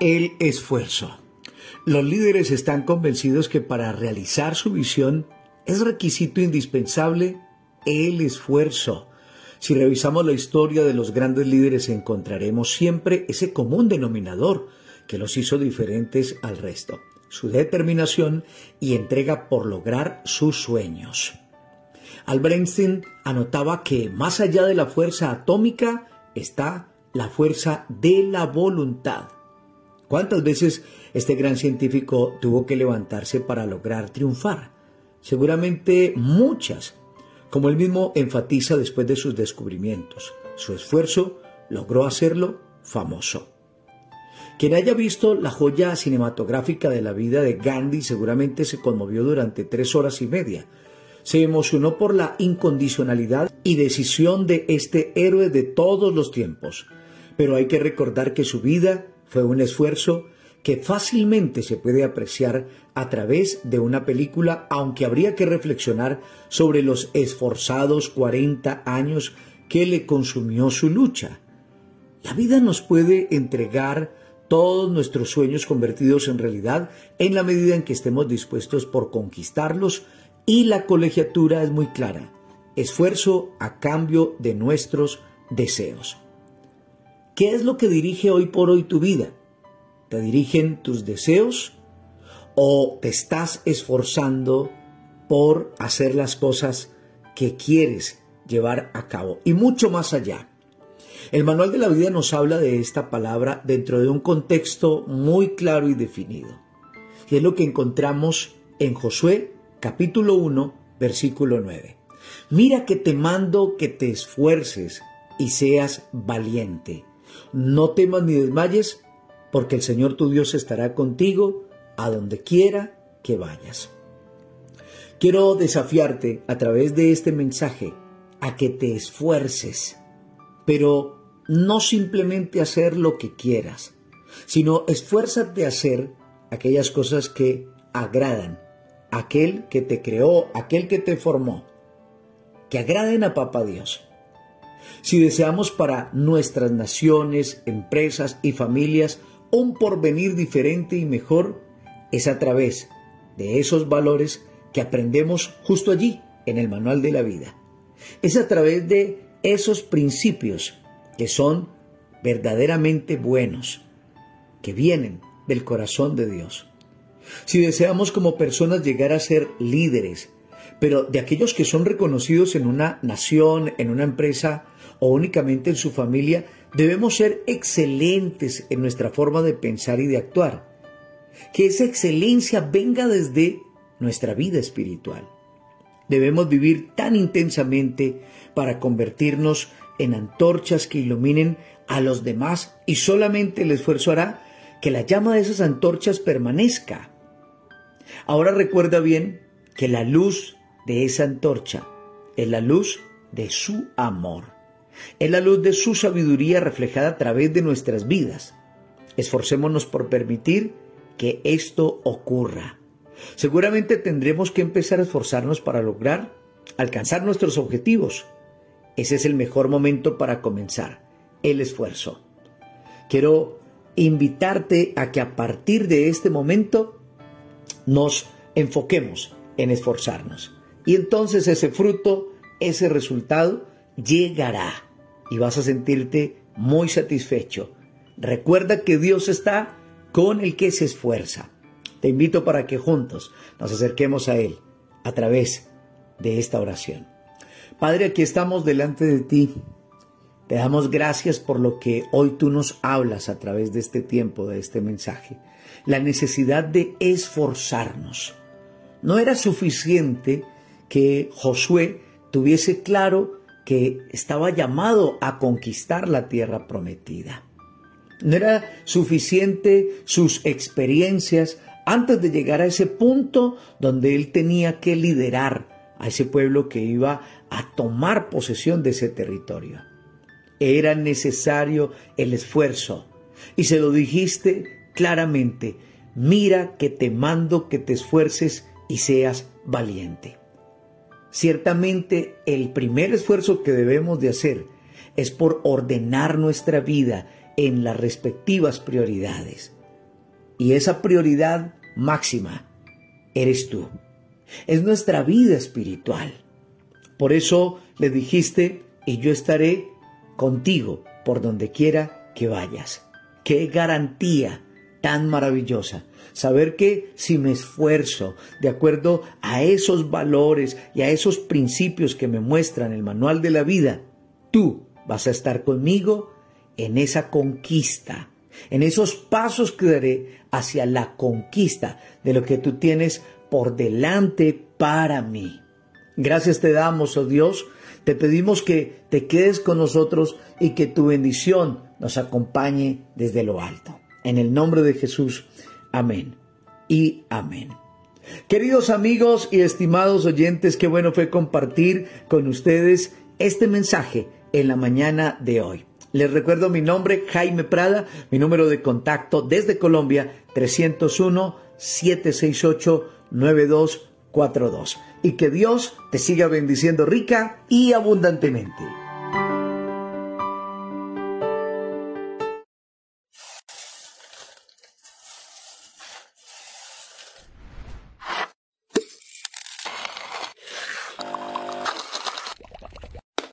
El esfuerzo. Los líderes están convencidos que para realizar su visión es requisito indispensable el esfuerzo. Si revisamos la historia de los grandes líderes encontraremos siempre ese común denominador que los hizo diferentes al resto, su determinación y entrega por lograr sus sueños. Albert Einstein anotaba que más allá de la fuerza atómica está la fuerza de la voluntad. ¿Cuántas veces este gran científico tuvo que levantarse para lograr triunfar? Seguramente muchas, como él mismo enfatiza después de sus descubrimientos. Su esfuerzo logró hacerlo famoso. Quien haya visto la joya cinematográfica de la vida de Gandhi seguramente se conmovió durante tres horas y media. Se emocionó por la incondicionalidad y decisión de este héroe de todos los tiempos. Pero hay que recordar que su vida fue un esfuerzo que fácilmente se puede apreciar a través de una película, aunque habría que reflexionar sobre los esforzados 40 años que le consumió su lucha. La vida nos puede entregar todos nuestros sueños convertidos en realidad en la medida en que estemos dispuestos por conquistarlos y la colegiatura es muy clara. Esfuerzo a cambio de nuestros deseos. ¿Qué es lo que dirige hoy por hoy tu vida? ¿Te dirigen tus deseos o te estás esforzando por hacer las cosas que quieres llevar a cabo? Y mucho más allá. El manual de la vida nos habla de esta palabra dentro de un contexto muy claro y definido. Y es lo que encontramos en Josué capítulo 1, versículo 9. Mira que te mando que te esfuerces y seas valiente. No temas ni desmayes, porque el Señor tu Dios estará contigo a donde quiera que vayas. Quiero desafiarte a través de este mensaje a que te esfuerces, pero no simplemente hacer lo que quieras, sino esfuérzate a hacer aquellas cosas que agradan a aquel que te creó, aquel que te formó, que agraden a Papá Dios. Si deseamos para nuestras naciones, empresas y familias un porvenir diferente y mejor es a través de esos valores que aprendemos justo allí, en el manual de la vida. Es a través de esos principios que son verdaderamente buenos, que vienen del corazón de Dios. Si deseamos como personas llegar a ser líderes, pero de aquellos que son reconocidos en una nación, en una empresa o únicamente en su familia, Debemos ser excelentes en nuestra forma de pensar y de actuar. Que esa excelencia venga desde nuestra vida espiritual. Debemos vivir tan intensamente para convertirnos en antorchas que iluminen a los demás y solamente el esfuerzo hará que la llama de esas antorchas permanezca. Ahora recuerda bien que la luz de esa antorcha es la luz de su amor. Es la luz de su sabiduría reflejada a través de nuestras vidas. Esforcémonos por permitir que esto ocurra. Seguramente tendremos que empezar a esforzarnos para lograr alcanzar nuestros objetivos. Ese es el mejor momento para comenzar, el esfuerzo. Quiero invitarte a que a partir de este momento nos enfoquemos en esforzarnos. Y entonces ese fruto, ese resultado, llegará y vas a sentirte muy satisfecho. Recuerda que Dios está con el que se esfuerza. Te invito para que juntos nos acerquemos a Él a través de esta oración. Padre, aquí estamos delante de ti. Te damos gracias por lo que hoy tú nos hablas a través de este tiempo, de este mensaje. La necesidad de esforzarnos. No era suficiente que Josué tuviese claro que estaba llamado a conquistar la tierra prometida. No era suficiente sus experiencias antes de llegar a ese punto donde él tenía que liderar a ese pueblo que iba a tomar posesión de ese territorio. Era necesario el esfuerzo. Y se lo dijiste claramente, mira que te mando que te esfuerces y seas valiente. Ciertamente el primer esfuerzo que debemos de hacer es por ordenar nuestra vida en las respectivas prioridades. Y esa prioridad máxima eres tú. Es nuestra vida espiritual. Por eso le dijiste, y yo estaré contigo por donde quiera que vayas. Qué garantía tan maravillosa. Saber que si me esfuerzo de acuerdo a esos valores y a esos principios que me muestran el manual de la vida, tú vas a estar conmigo en esa conquista, en esos pasos que daré hacia la conquista de lo que tú tienes por delante para mí. Gracias te damos, oh Dios, te pedimos que te quedes con nosotros y que tu bendición nos acompañe desde lo alto. En el nombre de Jesús, amén y amén. Queridos amigos y estimados oyentes, qué bueno fue compartir con ustedes este mensaje en la mañana de hoy. Les recuerdo mi nombre, Jaime Prada, mi número de contacto desde Colombia, 301-768-9242. Y que Dios te siga bendiciendo rica y abundantemente.